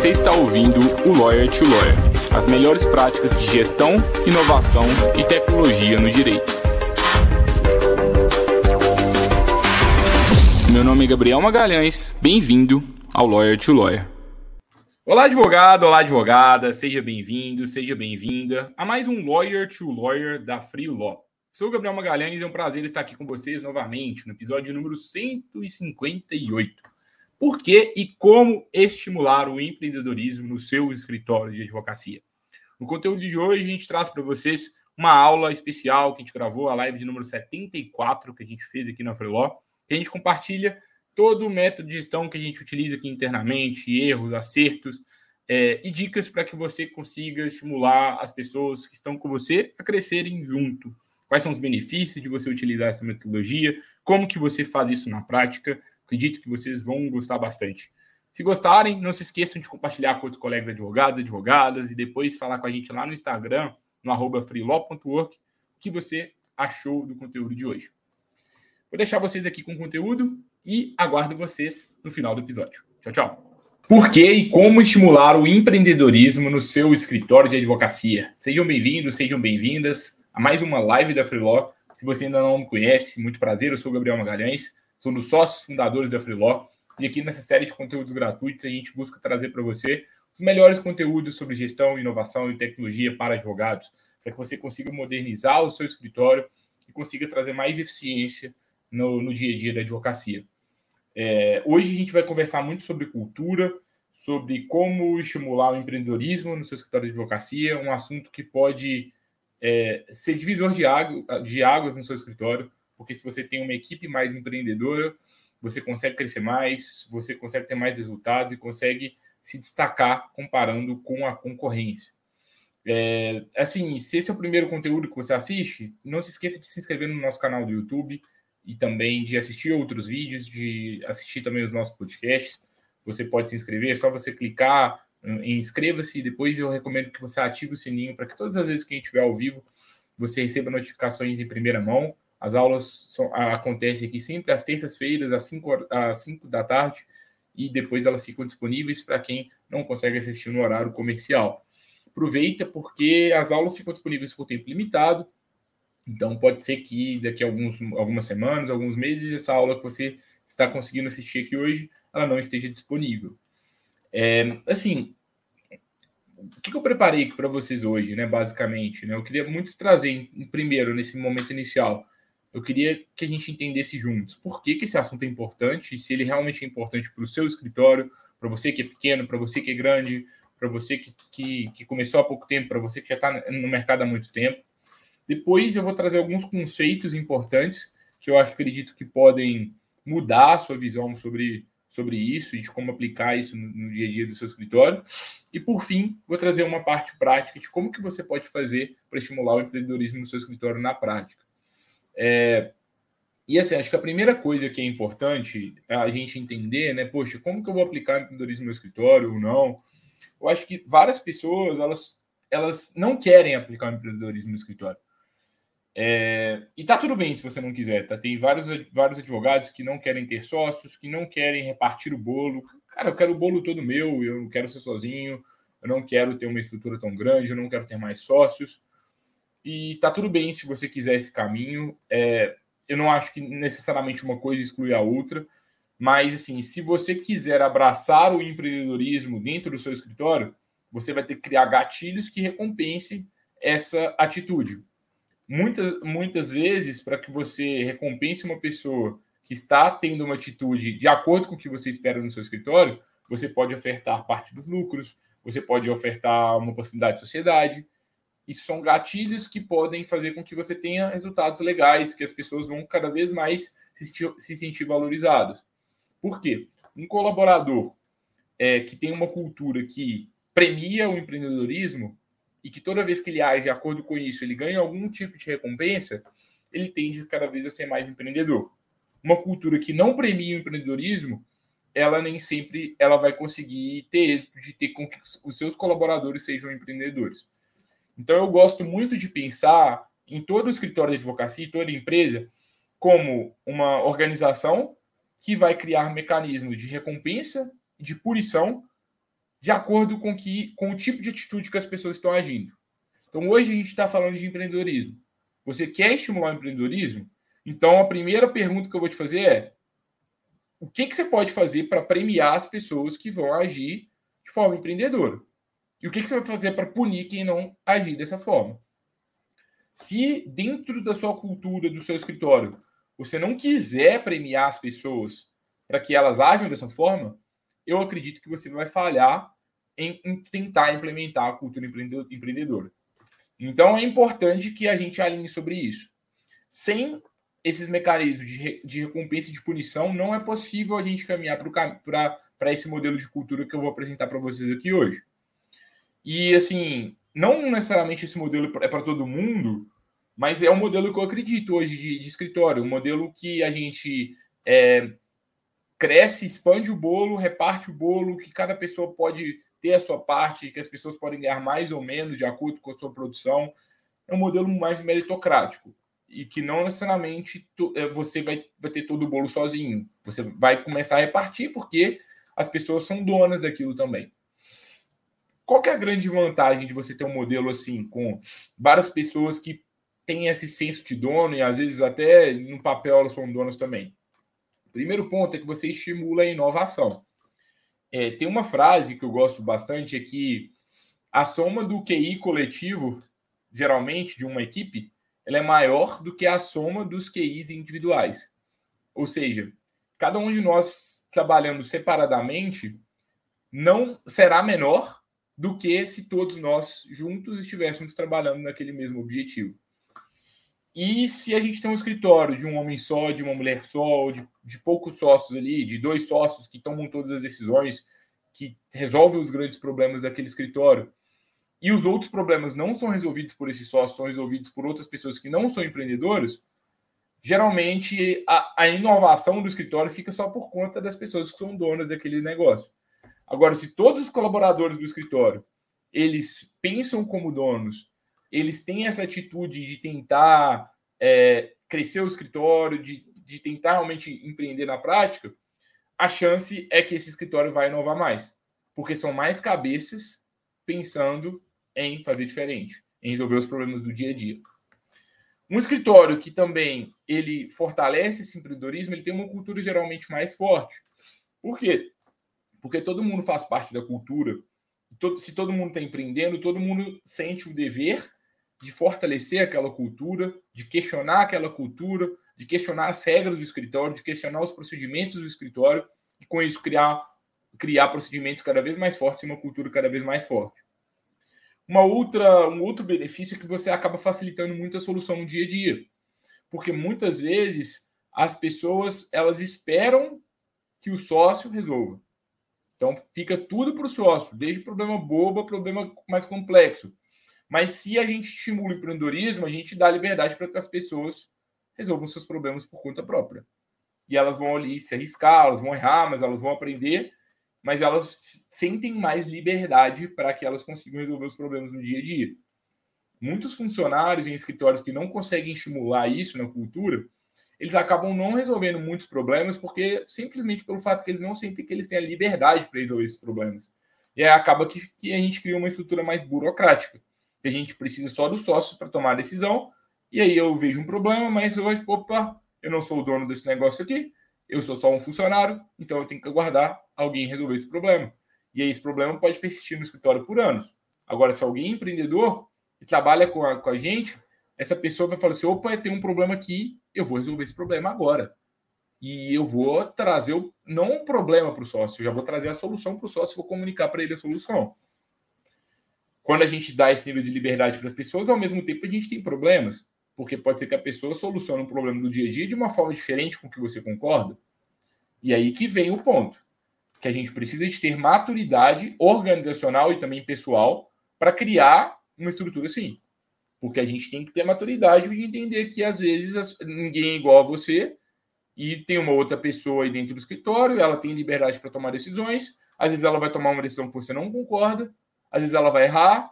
Você está ouvindo o Lawyer to Lawyer, as melhores práticas de gestão, inovação e tecnologia no direito. Meu nome é Gabriel Magalhães, bem-vindo ao Lawyer to Lawyer. Olá, advogado, olá, advogada, seja bem-vindo, seja bem-vinda a mais um Lawyer to Lawyer da Free Law. Sou o Gabriel Magalhães é um prazer estar aqui com vocês novamente no episódio número 158. Por que e como estimular o empreendedorismo no seu escritório de advocacia? No conteúdo de hoje, a gente traz para vocês uma aula especial que a gente gravou, a live de número 74 que a gente fez aqui na Freeló, que a gente compartilha todo o método de gestão que a gente utiliza aqui internamente, erros, acertos é, e dicas para que você consiga estimular as pessoas que estão com você a crescerem junto. Quais são os benefícios de você utilizar essa metodologia? Como que você faz isso na prática? Acredito que vocês vão gostar bastante. Se gostarem, não se esqueçam de compartilhar com outros colegas advogados, advogadas e depois falar com a gente lá no Instagram, no arroba o que você achou do conteúdo de hoje. Vou deixar vocês aqui com o conteúdo e aguardo vocês no final do episódio. Tchau, tchau. Por que e como estimular o empreendedorismo no seu escritório de advocacia? Sejam bem-vindos, sejam bem-vindas a mais uma live da Freelaw. Se você ainda não me conhece, muito prazer, eu sou o Gabriel Magalhães um dos sócios fundadores da Freeló. E aqui nessa série de conteúdos gratuitos, a gente busca trazer para você os melhores conteúdos sobre gestão, inovação e tecnologia para advogados, para que você consiga modernizar o seu escritório e consiga trazer mais eficiência no, no dia a dia da advocacia. É, hoje a gente vai conversar muito sobre cultura, sobre como estimular o empreendedorismo no seu escritório de advocacia, um assunto que pode é, ser divisor de, de águas no seu escritório, porque se você tem uma equipe mais empreendedora, você consegue crescer mais, você consegue ter mais resultados e consegue se destacar comparando com a concorrência. É, assim, se esse é o primeiro conteúdo que você assiste, não se esqueça de se inscrever no nosso canal do YouTube e também de assistir outros vídeos, de assistir também os nossos podcasts. Você pode se inscrever, é só você clicar em inscreva-se e depois eu recomendo que você ative o sininho para que todas as vezes que a gente estiver ao vivo você receba notificações em primeira mão as aulas são, acontecem aqui sempre às terças-feiras, às 5, às 5 da tarde, e depois elas ficam disponíveis para quem não consegue assistir no horário comercial. Aproveita porque as aulas ficam disponíveis por tempo limitado, então pode ser que daqui a alguns, algumas semanas, alguns meses, essa aula que você está conseguindo assistir aqui hoje, ela não esteja disponível. É, assim, o que eu preparei para vocês hoje, né, basicamente? Né? Eu queria muito trazer, primeiro, nesse momento inicial, eu queria que a gente entendesse juntos por que, que esse assunto é importante, se ele realmente é importante para o seu escritório, para você que é pequeno, para você que é grande, para você que, que, que, começou há pouco tempo, para você que já está no mercado há muito tempo. Depois eu vou trazer alguns conceitos importantes que eu acredito que podem mudar a sua visão sobre, sobre isso e de como aplicar isso no, no dia a dia do seu escritório. E por fim, vou trazer uma parte prática de como que você pode fazer para estimular o empreendedorismo no seu escritório na prática. É, e assim, acho que a primeira coisa que é importante a gente entender, né? Poxa, como que eu vou aplicar empreendedorismo no escritório ou não? Eu acho que várias pessoas, elas, elas não querem aplicar o empreendedorismo no escritório. É, e tá tudo bem se você não quiser, tá? Tem vários, vários advogados que não querem ter sócios, que não querem repartir o bolo. Cara, eu quero o bolo todo meu, eu não quero ser sozinho, eu não quero ter uma estrutura tão grande, eu não quero ter mais sócios. E tá tudo bem se você quiser esse caminho. É, eu não acho que necessariamente uma coisa exclui a outra, mas assim, se você quiser abraçar o empreendedorismo dentro do seu escritório, você vai ter que criar gatilhos que recompensem essa atitude. Muitas, muitas vezes, para que você recompense uma pessoa que está tendo uma atitude de acordo com o que você espera no seu escritório, você pode ofertar parte dos lucros, você pode ofertar uma possibilidade de sociedade, isso são gatilhos que podem fazer com que você tenha resultados legais, que as pessoas vão cada vez mais se, se sentir valorizados. Por quê? Um colaborador é, que tem uma cultura que premia o empreendedorismo e que toda vez que ele age de acordo com isso, ele ganha algum tipo de recompensa, ele tende cada vez a ser mais empreendedor. Uma cultura que não premia o empreendedorismo, ela nem sempre ela vai conseguir ter êxito de ter com que os seus colaboradores sejam empreendedores. Então, eu gosto muito de pensar em todo o escritório de advocacia, toda empresa, como uma organização que vai criar mecanismos de recompensa e de punição de acordo com, que, com o tipo de atitude que as pessoas estão agindo. Então, hoje a gente está falando de empreendedorismo. Você quer estimular o empreendedorismo? Então, a primeira pergunta que eu vou te fazer é: o que, que você pode fazer para premiar as pessoas que vão agir de forma empreendedora? E o que, você vai fazer para punir quem não agir dessa forma? Se dentro da sua cultura, do seu escritório, você não quiser premiar as pessoas para que elas ajam dessa forma, eu acredito que você vai falhar em, em tentar implementar a cultura empreendedora. Então é importante que a gente alinhe sobre isso. Sem esses mecanismos de, de recompensa e de punição, não é possível a gente caminhar para esse modelo de cultura que eu vou apresentar para vocês aqui hoje. E assim, não necessariamente esse modelo é para todo mundo, mas é um modelo que eu acredito hoje de, de escritório, um modelo que a gente é, cresce, expande o bolo, reparte o bolo, que cada pessoa pode ter a sua parte, que as pessoas podem ganhar mais ou menos de acordo com a sua produção. É um modelo mais meritocrático e que não necessariamente é, você vai, vai ter todo o bolo sozinho. Você vai começar a repartir porque as pessoas são donas daquilo também. Qual é a grande vantagem de você ter um modelo assim, com várias pessoas que têm esse senso de dono e às vezes até no papel elas são donas também? Primeiro ponto é que você estimula a inovação. É, tem uma frase que eu gosto bastante, é que a soma do QI coletivo, geralmente, de uma equipe, ela é maior do que a soma dos QIs individuais. Ou seja, cada um de nós trabalhando separadamente não será menor do que se todos nós juntos estivéssemos trabalhando naquele mesmo objetivo. E se a gente tem um escritório de um homem só, de uma mulher só, de, de poucos sócios ali, de dois sócios que tomam todas as decisões, que resolvem os grandes problemas daquele escritório, e os outros problemas não são resolvidos por esses sócios, são resolvidos por outras pessoas que não são empreendedoras, geralmente a, a, inovação do escritório fica só por conta das pessoas que são donas daquele negócio. Agora, se todos os colaboradores do escritório eles pensam como donos, eles têm essa atitude de tentar é, crescer o escritório, de, de tentar realmente empreender na prática, a chance é que esse escritório vai inovar mais, porque são mais cabeças pensando em fazer diferente, em resolver os problemas do dia a dia. Um escritório que também ele fortalece esse empreendedorismo, ele tem uma cultura geralmente mais forte. Por quê? Porque todo mundo faz parte da cultura. se todo mundo está empreendendo, todo mundo sente o dever de fortalecer aquela cultura, de questionar aquela cultura, de questionar as regras do escritório, de questionar os procedimentos do escritório e com isso criar criar procedimentos cada vez mais fortes e uma cultura cada vez mais forte. Uma outra, um outro benefício é que você acaba facilitando muito a solução no dia a dia. Porque muitas vezes as pessoas elas esperam que o sócio resolva. Então fica tudo para o sócio, desde problema bobo a problema mais complexo. Mas se a gente estimula o empreendedorismo, a gente dá liberdade para que as pessoas resolvam seus problemas por conta própria. E elas vão ali se arriscar, elas vão errar, mas elas vão aprender mas elas sentem mais liberdade para que elas consigam resolver os problemas no dia a dia. Muitos funcionários em escritórios que não conseguem estimular isso na cultura, eles acabam não resolvendo muitos problemas porque simplesmente pelo fato que eles não sentem que eles têm a liberdade para resolver esses problemas. E aí acaba que, que a gente cria uma estrutura mais burocrática. Que a gente precisa só dos sócios para tomar a decisão. E aí eu vejo um problema, mas hoje, opa, eu não sou o dono desse negócio aqui, eu sou só um funcionário, então eu tenho que aguardar alguém resolver esse problema. E aí esse problema pode persistir no escritório por anos. Agora, se alguém é empreendedor e trabalha com a, com a gente, essa pessoa vai falar assim: opa, tem um problema aqui, eu vou resolver esse problema agora. E eu vou trazer o, não um problema para o sócio, eu já vou trazer a solução para o sócio, vou comunicar para ele a solução. Quando a gente dá esse nível de liberdade para as pessoas, ao mesmo tempo a gente tem problemas porque pode ser que a pessoa solucione um problema do dia a dia de uma forma diferente com que você concorda. E aí que vem o ponto, que a gente precisa de ter maturidade organizacional e também pessoal para criar uma estrutura assim. Porque a gente tem que ter maturidade e entender que às vezes ninguém é igual a você e tem uma outra pessoa aí dentro do escritório, ela tem liberdade para tomar decisões, às vezes ela vai tomar uma decisão que você não concorda, às vezes ela vai errar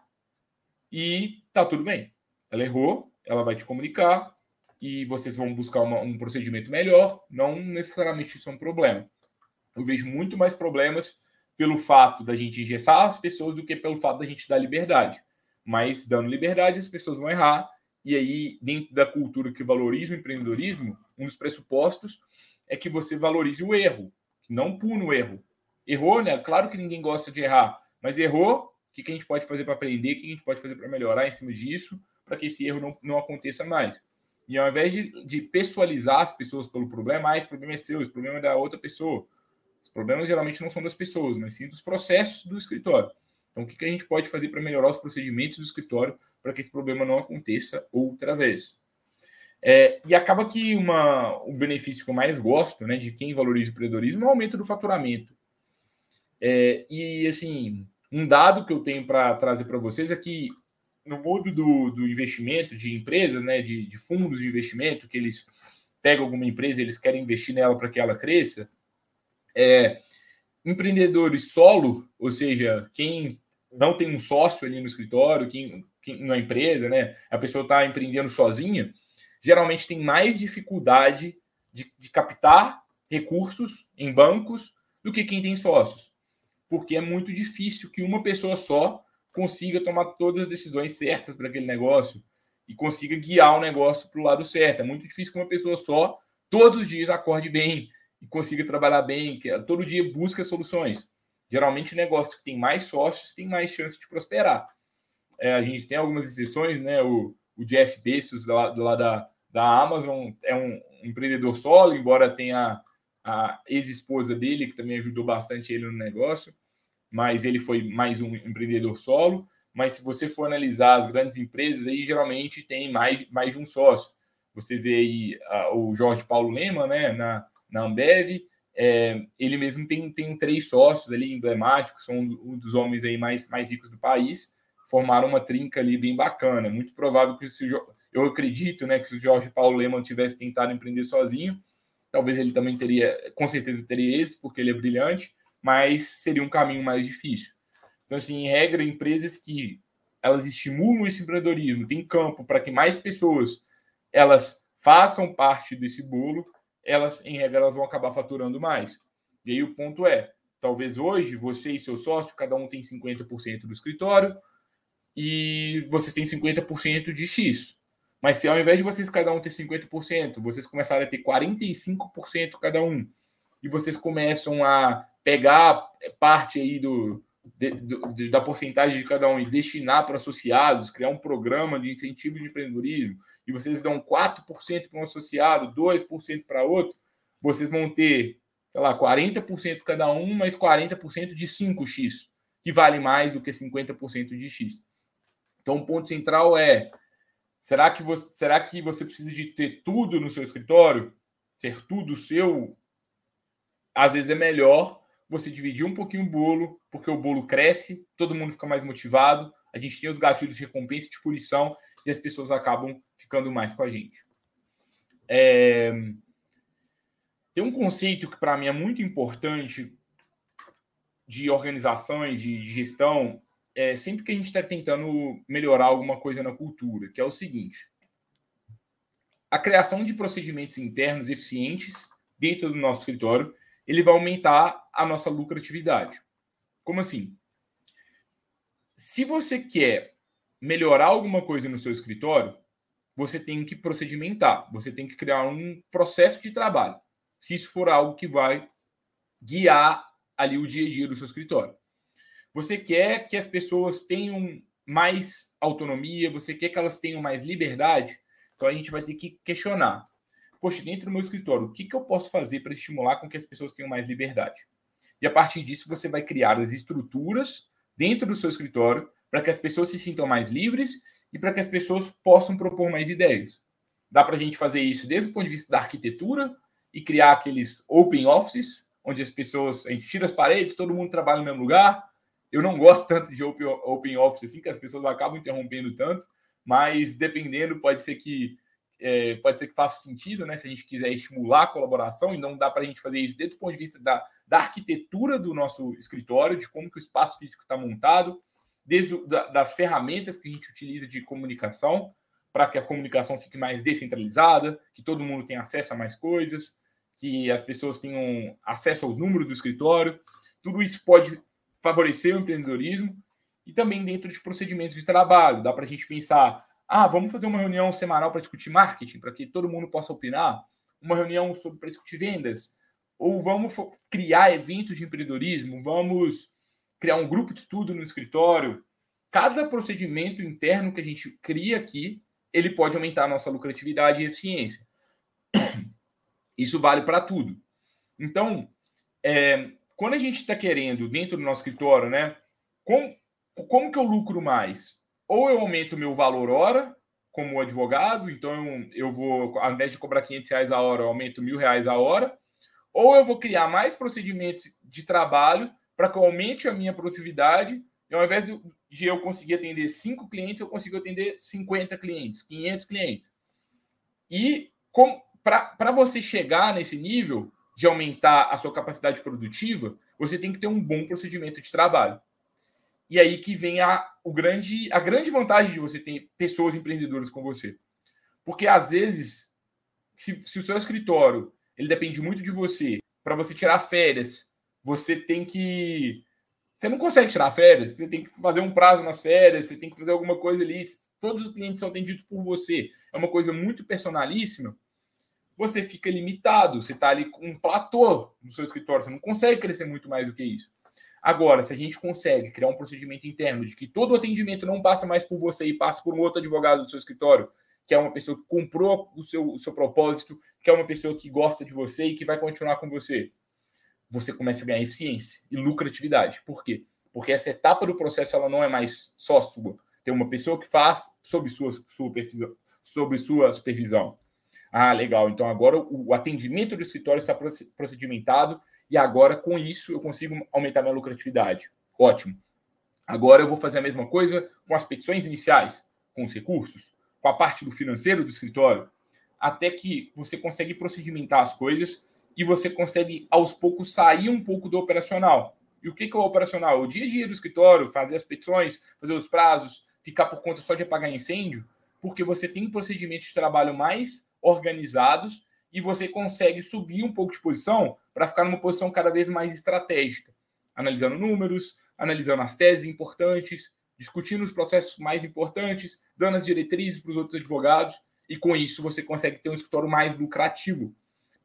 e tá tudo bem. Ela errou, ela vai te comunicar e vocês vão buscar uma, um procedimento melhor. Não necessariamente isso é um problema. Eu vejo muito mais problemas pelo fato da gente engessar as pessoas do que pelo fato da gente dar liberdade. Mas dando liberdade, as pessoas vão errar. E aí, dentro da cultura que valoriza o empreendedorismo, um dos pressupostos é que você valorize o erro, não pune o erro. Errou, né? Claro que ninguém gosta de errar, mas errou, o que, que a gente pode fazer para aprender, o que a gente pode fazer para melhorar em cima disso, para que esse erro não, não aconteça mais. E ao invés de, de pessoalizar as pessoas pelo problema, ah, esse problema é seu, esse problema é da outra pessoa. Os problemas geralmente não são das pessoas, mas sim dos processos do escritório. Então, o que, que a gente pode fazer para melhorar os procedimentos do escritório para que esse problema não aconteça outra vez? É, e acaba que uma, o benefício que eu mais gosto né, de quem valoriza o empreendedorismo é o aumento do faturamento. É, e, assim, um dado que eu tenho para trazer para vocês é que no mundo do, do investimento de empresas, né, de, de fundos de investimento, que eles pegam alguma empresa eles querem investir nela para que ela cresça, é, empreendedores solo, ou seja, quem não tem um sócio ali no escritório, quem, quem na empresa, né? A pessoa está empreendendo sozinha, geralmente tem mais dificuldade de, de, captar recursos em bancos do que quem tem sócios. Porque é muito difícil que uma pessoa só consiga tomar todas as decisões certas para aquele negócio e consiga guiar o negócio para o lado certo. É muito difícil que uma pessoa só todos os dias acorde bem, e consiga trabalhar bem, que todo dia busca soluções. Geralmente, negócio que tem mais sócios tem mais chance de prosperar. É, a gente tem algumas exceções, né? O, o Jeff Bezos, lá, lá da, da Amazon, é um, empreendedor solo, embora tenha a ex-esposa dele, que também ajudou bastante ele no negócio, mas ele foi mais um empreendedor solo. Mas se você for analisar as grandes empresas, aí geralmente tem mais, mais de um sócio. Você vê aí a, o Jorge Paulo Lema, né, na, na Ambev. É, ele mesmo tem, tem três sócios ali emblemáticos, são um dos homens aí mais, mais ricos do país, formaram uma trinca ali bem bacana. Muito provável que se eu acredito, né, que se o Jorge Paulo Lehmann tivesse tentado empreender sozinho, talvez ele também teria, com certeza teria êxito, porque ele é brilhante, mas seria um caminho mais difícil. Então, assim, em regra, empresas que elas estimulam esse empreendedorismo, tem campo para que mais pessoas elas façam parte desse bolo, elas, em regra, elas vão acabar faturando mais. E aí o ponto é, talvez hoje você e seu sócio, cada um tem 50% do escritório e vocês têm 50% de X. Mas se ao invés de vocês cada um ter 50%, vocês começarem a ter 45% cada um, e vocês começam a pegar parte aí do, de, do, da porcentagem de cada um e destinar para associados, criar um programa de incentivo de empreendedorismo, e vocês dão 4% para um associado, 2% para outro, vocês vão ter, sei lá, 40% cada um, mas 40% de 5x, que vale mais do que 50% de x. Então, o ponto central é: será que, você, será que você precisa de ter tudo no seu escritório? Ser tudo seu? Às vezes é melhor você dividir um pouquinho o bolo, porque o bolo cresce, todo mundo fica mais motivado, a gente tem os gatilhos de recompensa e de punição, e as pessoas acabam ficando mais com a gente. É... Tem um conceito que para mim é muito importante de organizações, de gestão, é sempre que a gente está tentando melhorar alguma coisa na cultura, que é o seguinte: a criação de procedimentos internos eficientes dentro do nosso escritório, ele vai aumentar a nossa lucratividade. Como assim? Se você quer melhorar alguma coisa no seu escritório, você tem que procedimentar, você tem que criar um processo de trabalho. Se isso for algo que vai guiar ali o dia a dia do seu escritório. Você quer que as pessoas tenham mais autonomia, você quer que elas tenham mais liberdade, então a gente vai ter que questionar. Poxa, dentro do meu escritório, o que, que eu posso fazer para estimular com que as pessoas tenham mais liberdade? E a partir disso, você vai criar as estruturas dentro do seu escritório para que as pessoas se sintam mais livres e para que as pessoas possam propor mais ideias. Dá para a gente fazer isso desde o ponto de vista da arquitetura e criar aqueles open offices, onde as pessoas, a gente tira as paredes, todo mundo trabalha no mesmo lugar. Eu não gosto tanto de open, open office assim, que as pessoas acabam interrompendo tanto, mas dependendo, pode ser que é, pode ser que faça sentido, né? Se a gente quiser estimular a colaboração, e não dá para a gente fazer isso desde o ponto de vista da, da arquitetura do nosso escritório, de como que o espaço físico está montado, desde da, das ferramentas que a gente utiliza de comunicação, para que a comunicação fique mais descentralizada, que todo mundo tenha acesso a mais coisas, que as pessoas tenham acesso aos números do escritório. Tudo isso pode favorecer o empreendedorismo e também dentro de procedimentos de trabalho. Dá para a gente pensar, ah, vamos fazer uma reunião semanal para discutir marketing, para que todo mundo possa opinar, uma reunião sobre para discutir vendas, ou vamos criar eventos de empreendedorismo, vamos criar um grupo de estudo no escritório. Cada procedimento interno que a gente cria aqui, ele pode aumentar a nossa lucratividade e eficiência. Isso vale para tudo. Então, é, quando a gente está querendo, dentro do nosso escritório, né? Como, como que eu lucro mais? Ou eu aumento meu valor hora, como advogado, então eu, vou, ao invés de cobrar 500 reais a hora, eu aumento mil reais a hora, ou eu vou criar mais procedimentos de trabalho para que eu aumente a minha produtividade, e ao invés de eu conseguir atender cinco clientes, eu consigo atender 50 clientes, 500 clientes. E para você chegar nesse nível, de aumentar a sua capacidade produtiva, você tem que ter um bom procedimento de trabalho. E aí que vem a, o grande, a grande vantagem de você ter pessoas empreendedoras com você. Porque às vezes, se, se o seu escritório ele depende muito de você, para você tirar férias, você tem que. Você não consegue tirar férias, você tem que fazer um prazo nas férias, você tem que fazer alguma coisa ali. Todos os clientes são atendidos por você. É uma coisa muito personalíssima você fica limitado. Você está ali com um platô no seu escritório, você não consegue crescer muito mais do que isso. Agora, se a gente consegue criar um procedimento interno de que todo o atendimento não passa mais por você e passa por um outro advogado do seu escritório, que é uma pessoa que comprou o seu, o seu propósito, que é uma pessoa que gosta de você e que vai continuar com você, você começa a ganhar eficiência e lucratividade. Por quê? Porque essa etapa do processo ela não é mais só sua. Tem uma pessoa que faz sob sua, supervisão, sob sua supervisão. Ah, legal. Então agora o atendimento do escritório está procedimentado e agora com isso eu consigo aumentar minha lucratividade. Ótimo. Agora eu vou fazer a mesma coisa com as petições iniciais, com os recursos, com a parte do financeiro do escritório, até que você consegue procedimentar as coisas e você consegue aos poucos sair um pouco do operacional. E o que é o operacional? O dia a dia do escritório, fazer as petições, fazer os prazos, ficar por conta só de apagar incêndio, porque você tem procedimentos de trabalho mais organizados e você consegue subir um pouco de posição para ficar numa posição cada vez mais estratégica, analisando números, analisando as teses importantes, discutindo os processos mais importantes, dando as diretrizes para os outros advogados, e com isso você consegue ter um escritório mais lucrativo.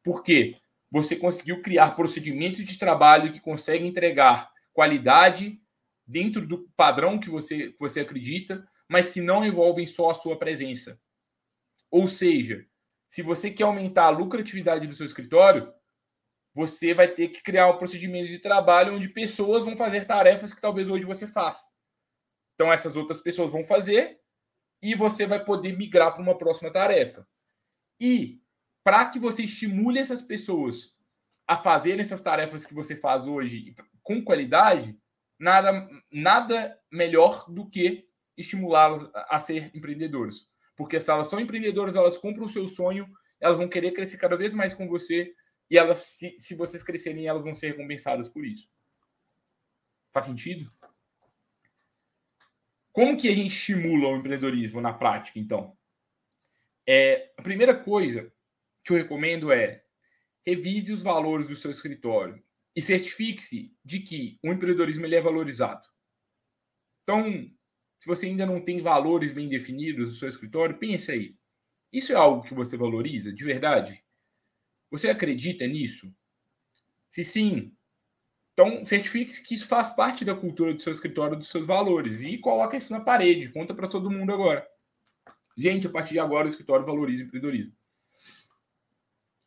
Por quê? Você conseguiu criar procedimentos de trabalho que conseguem entregar qualidade dentro do padrão que você, que você acredita, mas que não envolvem só a sua presença. Ou seja, se você quer aumentar a lucratividade do seu escritório, você vai ter que criar um procedimento de trabalho onde pessoas vão fazer tarefas que talvez hoje você faça. Então, essas outras pessoas vão fazer e você vai poder migrar para uma próxima tarefa. E para que você estimule essas pessoas a fazerem essas tarefas que você faz hoje com qualidade, nada, nada melhor do que estimulá-las a ser empreendedores. Porque se elas são empreendedoras, elas compram o seu sonho, elas vão querer crescer cada vez mais com você e elas, se, se vocês crescerem, elas vão ser recompensadas por isso. Faz sentido? Como que a gente estimula o empreendedorismo na prática, então? É, a primeira coisa que eu recomendo é revise os valores do seu escritório e certifique-se de que o empreendedorismo ele é valorizado. Então, se você ainda não tem valores bem definidos no seu escritório, pense aí. Isso é algo que você valoriza de verdade? Você acredita nisso? Se sim, então certifique-se que isso faz parte da cultura do seu escritório, dos seus valores e coloca isso na parede, conta para todo mundo agora. Gente, a partir de agora o escritório valoriza o empreendedorismo.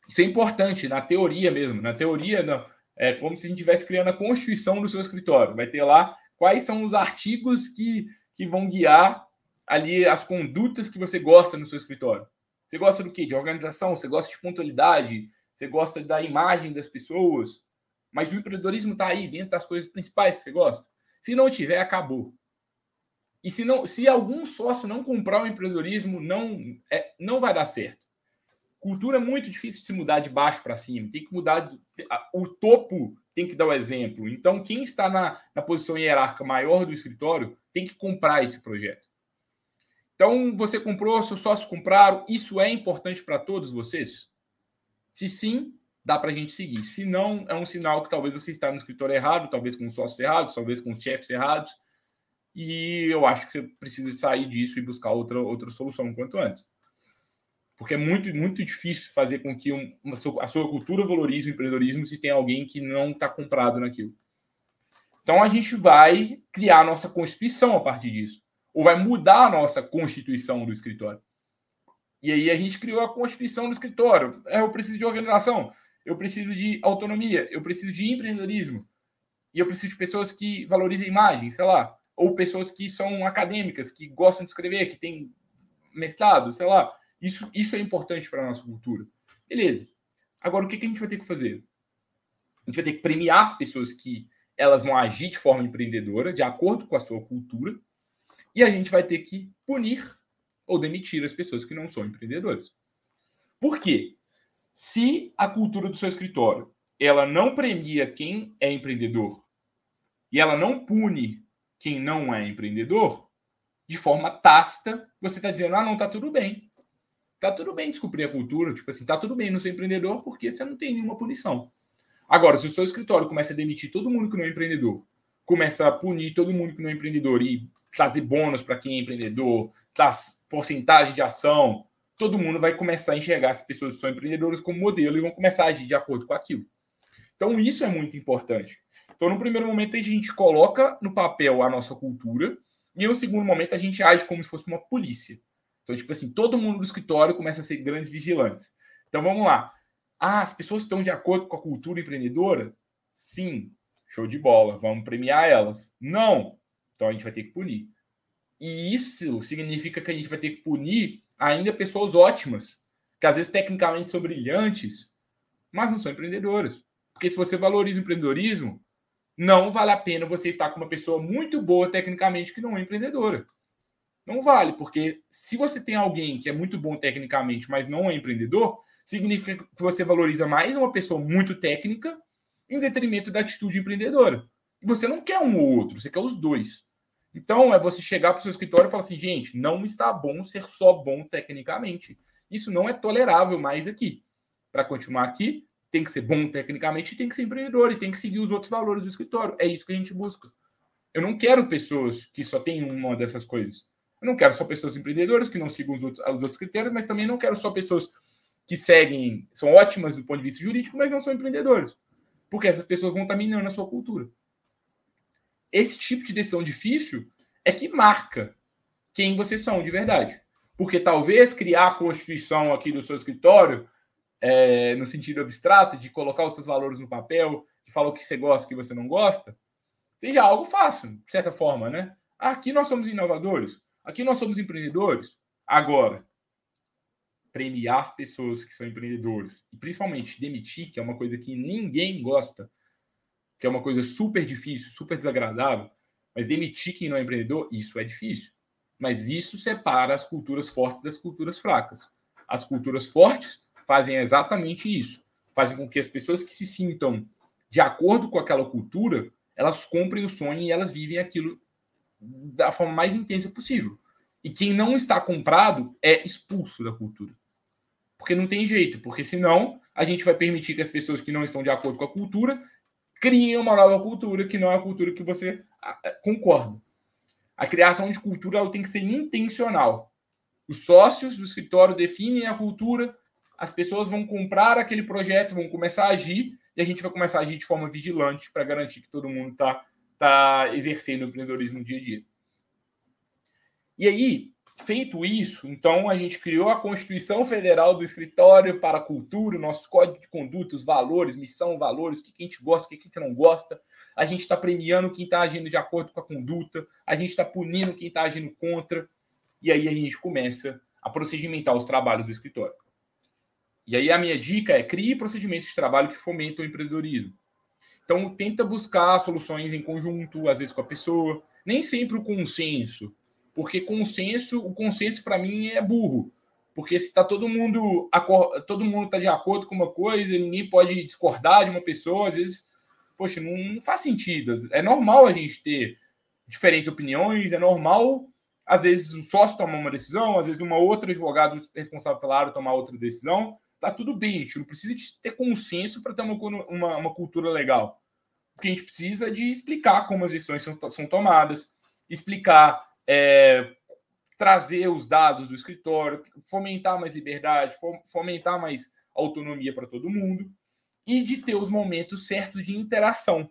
Isso é importante na teoria mesmo. Na teoria, não, é como se a gente estivesse criando a constituição do seu escritório. Vai ter lá quais são os artigos que que vão guiar ali as condutas que você gosta no seu escritório. Você gosta do quê? De organização, você gosta de pontualidade, você gosta da imagem das pessoas, mas o empreendedorismo está aí dentro das coisas principais que você gosta. Se não tiver, acabou. E se, não, se algum sócio não comprar o empreendedorismo, não, é, não vai dar certo. Cultura é muito difícil de se mudar de baixo para cima. Tem que mudar. O topo tem que dar o exemplo. Então, quem está na, na posição hierárquica maior do escritório tem que comprar esse projeto. Então, você comprou, seus sócios compraram, isso é importante para todos vocês? Se sim, dá para a gente seguir. Se não, é um sinal que talvez você está no escritório errado, talvez com sócios errados, talvez com chefes errados. E eu acho que você precisa sair disso e buscar outra, outra solução quanto antes. Porque é muito, muito difícil fazer com que uma, a sua cultura valorize o empreendedorismo se tem alguém que não está comprado naquilo. Então a gente vai criar a nossa constituição a partir disso. Ou vai mudar a nossa constituição do escritório. E aí a gente criou a constituição do escritório. É, eu preciso de organização eu preciso de autonomia, eu preciso de empreendedorismo. E eu preciso de pessoas que valorizem imagem, sei lá. Ou pessoas que são acadêmicas, que gostam de escrever, que têm mestrado, sei lá. Isso, isso é importante para a nossa cultura. Beleza. Agora, o que, que a gente vai ter que fazer? A gente vai ter que premiar as pessoas que elas vão agir de forma empreendedora, de acordo com a sua cultura, e a gente vai ter que punir ou demitir as pessoas que não são empreendedoras. Por quê? Se a cultura do seu escritório ela não premia quem é empreendedor e ela não pune quem não é empreendedor, de forma tácita, você está dizendo: ah, não, tá tudo bem. Tá tudo bem descobrir a cultura, tipo assim, tá tudo bem não ser empreendedor porque você não tem nenhuma punição. Agora, se o seu escritório começa a demitir todo mundo que não é empreendedor, começa a punir todo mundo que não é empreendedor e trazer bônus para quem é empreendedor, traz porcentagem de ação, todo mundo vai começar a enxergar as pessoas que são empreendedoras como modelo e vão começar a agir de acordo com aquilo. Então, isso é muito importante. Então, no primeiro momento, a gente coloca no papel a nossa cultura, e no segundo momento, a gente age como se fosse uma polícia. Então, tipo assim, todo mundo do escritório começa a ser grandes vigilantes. Então, vamos lá. Ah, as pessoas estão de acordo com a cultura empreendedora? Sim, show de bola, vamos premiar elas. Não, então a gente vai ter que punir. E isso significa que a gente vai ter que punir ainda pessoas ótimas, que às vezes tecnicamente são brilhantes, mas não são empreendedoras. Porque se você valoriza o empreendedorismo, não vale a pena você estar com uma pessoa muito boa tecnicamente que não é empreendedora. Não vale, porque se você tem alguém que é muito bom tecnicamente, mas não é empreendedor, significa que você valoriza mais uma pessoa muito técnica em detrimento da atitude empreendedora. E você não quer um ou outro, você quer os dois. Então, é você chegar para o seu escritório e falar assim, gente, não está bom ser só bom tecnicamente. Isso não é tolerável mais aqui. Para continuar aqui, tem que ser bom tecnicamente, tem que ser empreendedor e tem que seguir os outros valores do escritório. É isso que a gente busca. Eu não quero pessoas que só têm uma dessas coisas. Eu não quero só pessoas empreendedoras que não sigam os outros, os outros critérios, mas também não quero só pessoas que seguem, são ótimas do ponto de vista jurídico, mas não são empreendedores. Porque essas pessoas vão estar minando a sua cultura esse tipo de decisão difícil é que marca quem vocês são de verdade. Porque talvez criar a constituição aqui do seu escritório, é, no sentido abstrato, de colocar os seus valores no papel, de falar o que você gosta o que você não gosta, seja algo fácil, de certa forma, né? Aqui nós somos inovadores, aqui nós somos empreendedores. Agora, premiar as pessoas que são empreendedores e principalmente demitir, que é uma coisa que ninguém gosta, que é uma coisa super difícil, super desagradável, mas demitir quem não é empreendedor, isso é difícil. Mas isso separa as culturas fortes das culturas fracas. As culturas fortes fazem exatamente isso. Fazem com que as pessoas que se sintam de acordo com aquela cultura, elas comprem o sonho e elas vivem aquilo da forma mais intensa possível. E quem não está comprado é expulso da cultura. Porque não tem jeito, porque senão a gente vai permitir que as pessoas que não estão de acordo com a cultura criem uma nova cultura que não é a cultura que você concorda. A criação de cultura ela tem que ser intencional. Os sócios do escritório definem a cultura, as pessoas vão comprar aquele projeto, vão começar a agir e a gente vai começar a agir de forma vigilante para garantir que todo mundo está tá exercendo o empreendedorismo no dia a dia. E aí, Feito isso, então a gente criou a Constituição Federal do Escritório para a Cultura, o nosso código de conduta, os valores, missão, valores, o que a gente gosta, o que a gente não gosta. A gente está premiando quem está agindo de acordo com a conduta, a gente está punindo quem está agindo contra, e aí a gente começa a procedimentar os trabalhos do escritório. E aí a minha dica é crie procedimentos de trabalho que fomentam o empreendedorismo. Então tenta buscar soluções em conjunto, às vezes com a pessoa, nem sempre o consenso porque consenso, o consenso para mim é burro. Porque se está todo mundo todo mundo está de acordo com uma coisa, ninguém pode discordar de uma pessoa, às vezes, poxa, não, não faz sentido. É normal a gente ter diferentes opiniões, é normal às vezes o sócio tomar uma decisão, às vezes uma outra advogado responsável pela área tomar outra decisão. Tá tudo bem, a gente não precisa de ter consenso para ter uma, uma, uma, cultura legal. O que a gente precisa é de explicar como as decisões são, são tomadas, explicar, é, trazer os dados do escritório, fomentar mais liberdade, fomentar mais autonomia para todo mundo e de ter os momentos certos de interação.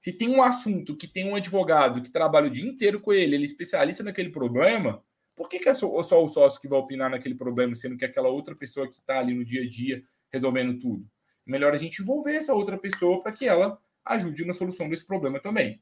Se tem um assunto que tem um advogado que trabalha o dia inteiro com ele, ele é especialista naquele problema, por que, que é só, só o sócio que vai opinar naquele problema, sendo que aquela outra pessoa que está ali no dia a dia resolvendo tudo? Melhor a gente envolver essa outra pessoa para que ela ajude na solução desse problema também.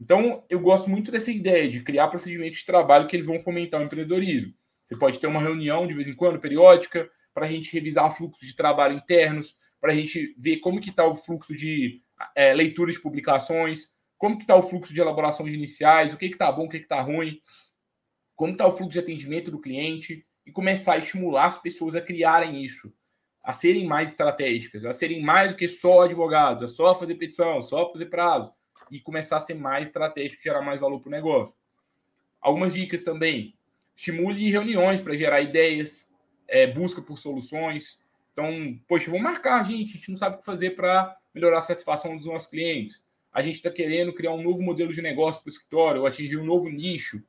Então, eu gosto muito dessa ideia de criar procedimentos de trabalho que eles vão fomentar o empreendedorismo. Você pode ter uma reunião de vez em quando, periódica, para a gente revisar fluxos de trabalho internos, para a gente ver como que está o fluxo de é, leitura de publicações, como que está o fluxo de elaboração de iniciais, o que está bom, o que está ruim, como está o fluxo de atendimento do cliente e começar a estimular as pessoas a criarem isso, a serem mais estratégicas, a serem mais do que só advogados, a só fazer petição, só fazer prazo e começar a ser mais estratégico, gerar mais valor para o negócio. Algumas dicas também. Estimule reuniões para gerar ideias, é, busca por soluções. Então, poxa, vamos marcar, gente. A gente não sabe o que fazer para melhorar a satisfação dos nossos clientes. A gente está querendo criar um novo modelo de negócio para o escritório atingir um novo nicho.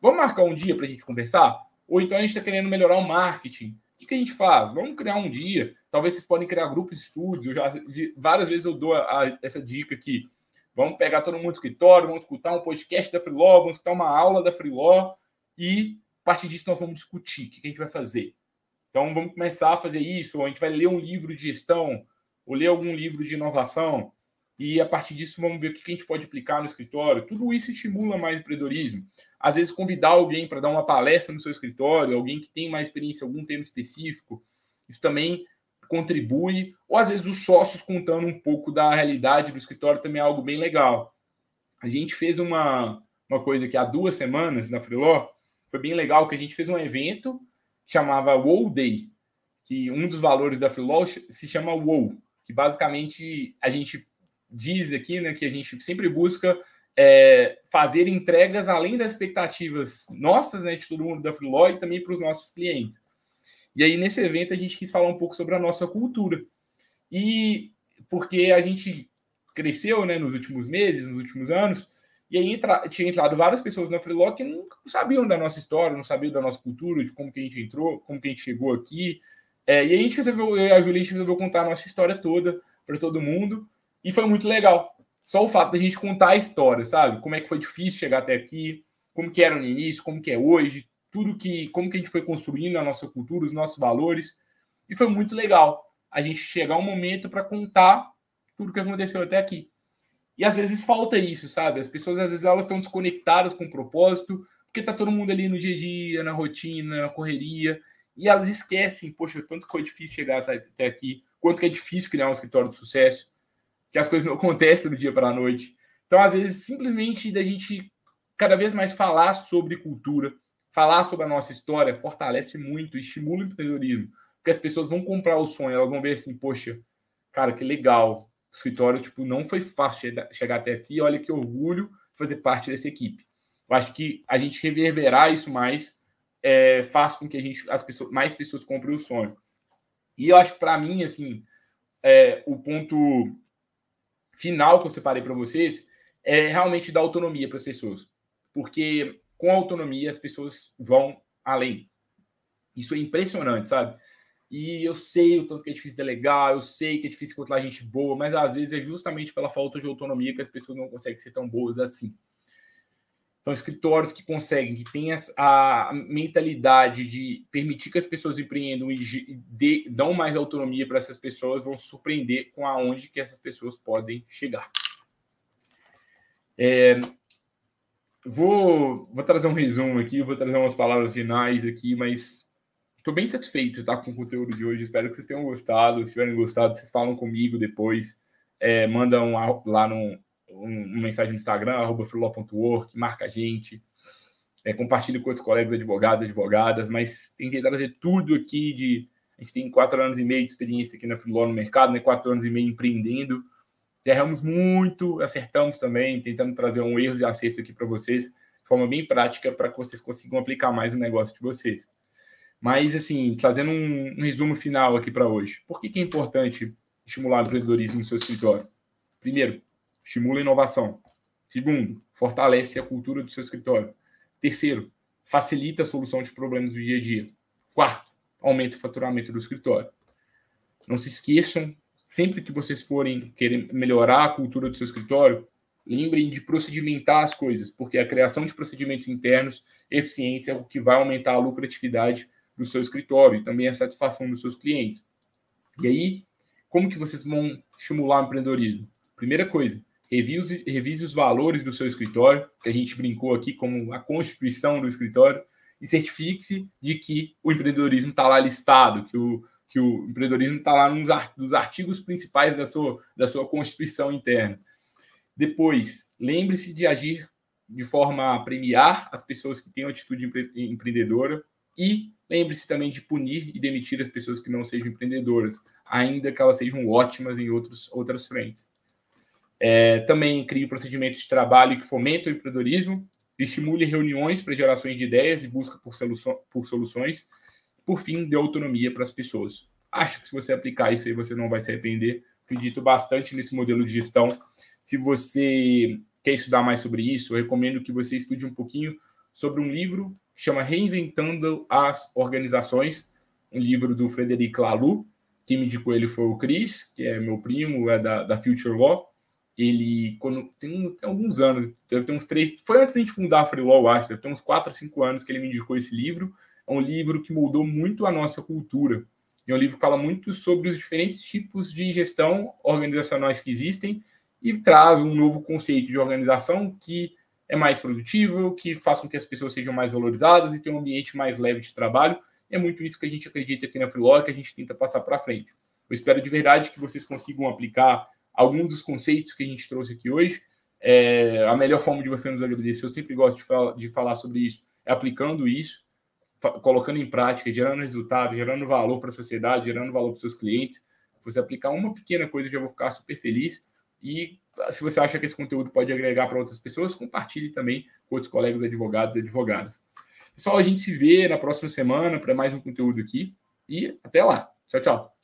Vamos marcar um dia para a gente conversar? Ou então a gente está querendo melhorar o marketing. O que, a gente faz? Vamos criar um dia. Talvez vocês podem criar grupos de estudos. Já várias vezes eu dou a, a, essa dica aqui. Vamos pegar todo mundo no escritório, vamos escutar um podcast da Freeló, vamos escutar uma aula da Freeló e a partir disso nós vamos discutir o que a gente vai fazer. Então vamos começar a fazer isso, ou a gente vai ler um livro de gestão, ou ler algum livro de inovação, e a partir disso vamos ver o que a gente pode aplicar no escritório. Tudo isso estimula mais empreendedorismo. Às vezes convidar alguém para dar uma palestra no seu escritório, alguém que tem mais experiência em algum tema específico, isso também contribui, ou às vezes os sócios contando um pouco da realidade do escritório também é algo bem legal. A gente fez uma, uma coisa que há duas semanas na Freeló, foi bem legal, que a gente fez um evento que chamava WoW Day, que um dos valores da Freeló se chama WoW, que basicamente a gente diz aqui, né, que a gente sempre busca é, fazer entregas além das expectativas nossas, né, de todo mundo da Freeló e também para os nossos clientes. E aí, nesse evento, a gente quis falar um pouco sobre a nossa cultura. E porque a gente cresceu né, nos últimos meses, nos últimos anos, e aí entra, tinha entrado várias pessoas na Freelock que não sabiam da nossa história, não sabiam da nossa cultura, de como que a gente entrou, como que a gente chegou aqui. É, e a gente resolveu, eu e a Julia, a gente resolveu contar a nossa história toda para todo mundo, e foi muito legal. Só o fato da gente contar a história, sabe? Como é que foi difícil chegar até aqui, como que era no início, como que é hoje, tudo que, como que a gente foi construindo a nossa cultura, os nossos valores. E foi muito legal a gente chegar um momento para contar tudo que aconteceu até aqui. E às vezes falta isso, sabe? As pessoas às vezes elas estão desconectadas com o propósito, porque tá todo mundo ali no dia a dia, na rotina, na correria, e elas esquecem, poxa, quanto que foi difícil chegar até aqui, quanto que é difícil criar um escritório de sucesso, que as coisas não acontecem do dia para a noite. Então, às vezes, simplesmente da gente cada vez mais falar sobre cultura, falar sobre a nossa história fortalece muito, estimula o empreendedorismo, porque as pessoas vão comprar o sonho, elas vão ver assim, poxa, cara, que legal, o escritório tipo não foi fácil chegar até aqui, olha que orgulho fazer parte dessa equipe. Eu acho que a gente reverberar isso mais é, faz com que a gente, as pessoas, mais pessoas comprem o sonho. E eu acho que para mim, assim, é, o ponto final que eu separei para vocês é realmente dar autonomia para as pessoas, porque com autonomia as pessoas vão além. Isso é impressionante, sabe? E eu sei o tanto que é difícil delegar, eu sei que é difícil encontrar gente boa, mas às vezes é justamente pela falta de autonomia que as pessoas não conseguem ser tão boas assim. Então, escritórios que conseguem, que têm a mentalidade de permitir que as pessoas empreendam e de, dão mais autonomia para essas pessoas, vão surpreender com aonde que essas pessoas podem chegar. É, Vou, vou trazer um resumo aqui, vou trazer umas palavras finais aqui, mas estou bem satisfeito tá, com o conteúdo de hoje. Espero que vocês tenham gostado. Se tiverem gostado, vocês falam comigo depois. É, mandam lá no, uma mensagem no Instagram, arroba marca a gente. É, compartilhe com outros colegas advogados, advogadas, mas tentei trazer tudo aqui de. A gente tem quatro anos e meio de experiência aqui na Freeló no mercado, né? Quatro anos e meio empreendendo erramos muito, acertamos também, tentando trazer um erros e acertos aqui para vocês, de forma bem prática, para que vocês consigam aplicar mais no negócio de vocês. Mas, assim, trazendo um, um resumo final aqui para hoje. Por que, que é importante estimular o empreendedorismo no seu escritório? Primeiro, estimula a inovação. Segundo, fortalece a cultura do seu escritório. Terceiro, facilita a solução de problemas do dia a dia. Quarto, aumenta o faturamento do escritório. Não se esqueçam, sempre que vocês forem querer melhorar a cultura do seu escritório, lembrem de procedimentar as coisas, porque a criação de procedimentos internos eficientes é o que vai aumentar a lucratividade do seu escritório e também a satisfação dos seus clientes. E aí, como que vocês vão estimular o empreendedorismo? Primeira coisa, revise, revise os valores do seu escritório, que a gente brincou aqui como a constituição do escritório, e certifique-se de que o empreendedorismo está lá listado, que o, que o empreendedorismo está lá nos, nos artigos principais da sua, da sua constituição interna. Depois, lembre-se de agir de forma a premiar as pessoas que têm atitude empre empreendedora e lembre-se também de punir e demitir as pessoas que não sejam empreendedoras, ainda que elas sejam ótimas em outros, outras frentes. É, também crie procedimentos de trabalho que fomentem o empreendedorismo, estimule reuniões para gerações de ideias e busca por, por soluções. Por fim, dê autonomia para as pessoas. Acho que se você aplicar isso aí, você não vai se arrepender. Acredito bastante nesse modelo de gestão. Se você quer estudar mais sobre isso, eu recomendo que você estude um pouquinho sobre um livro que chama Reinventando as Organizações, um livro do Frederic Laloux. Quem me indicou ele foi o Chris, que é meu primo, é da, da Future Law. Ele, quando tem, tem alguns anos, deve ter uns três, foi antes da gente fundar a Free Law, acho, deve ter uns quatro, cinco anos que ele me indicou esse livro. É um livro que moldou muito a nossa cultura. É um livro que fala muito sobre os diferentes tipos de gestão organizacionais que existem e traz um novo conceito de organização que é mais produtivo, que faz com que as pessoas sejam mais valorizadas e tenham um ambiente mais leve de trabalho. É muito isso que a gente acredita aqui na Freelog, que a gente tenta passar para frente. Eu espero de verdade que vocês consigam aplicar alguns dos conceitos que a gente trouxe aqui hoje. É, a melhor forma de você nos agradecer, eu sempre gosto de, fala, de falar sobre isso, é aplicando isso, colocando em prática, gerando resultado, gerando valor para a sociedade, gerando valor para os seus clientes. Se você aplicar uma pequena coisa, eu já vou ficar super feliz. E se você acha que esse conteúdo pode agregar para outras pessoas, compartilhe também com outros colegas advogados e advogadas. Pessoal, a gente se vê na próxima semana para mais um conteúdo aqui e até lá. Tchau, tchau.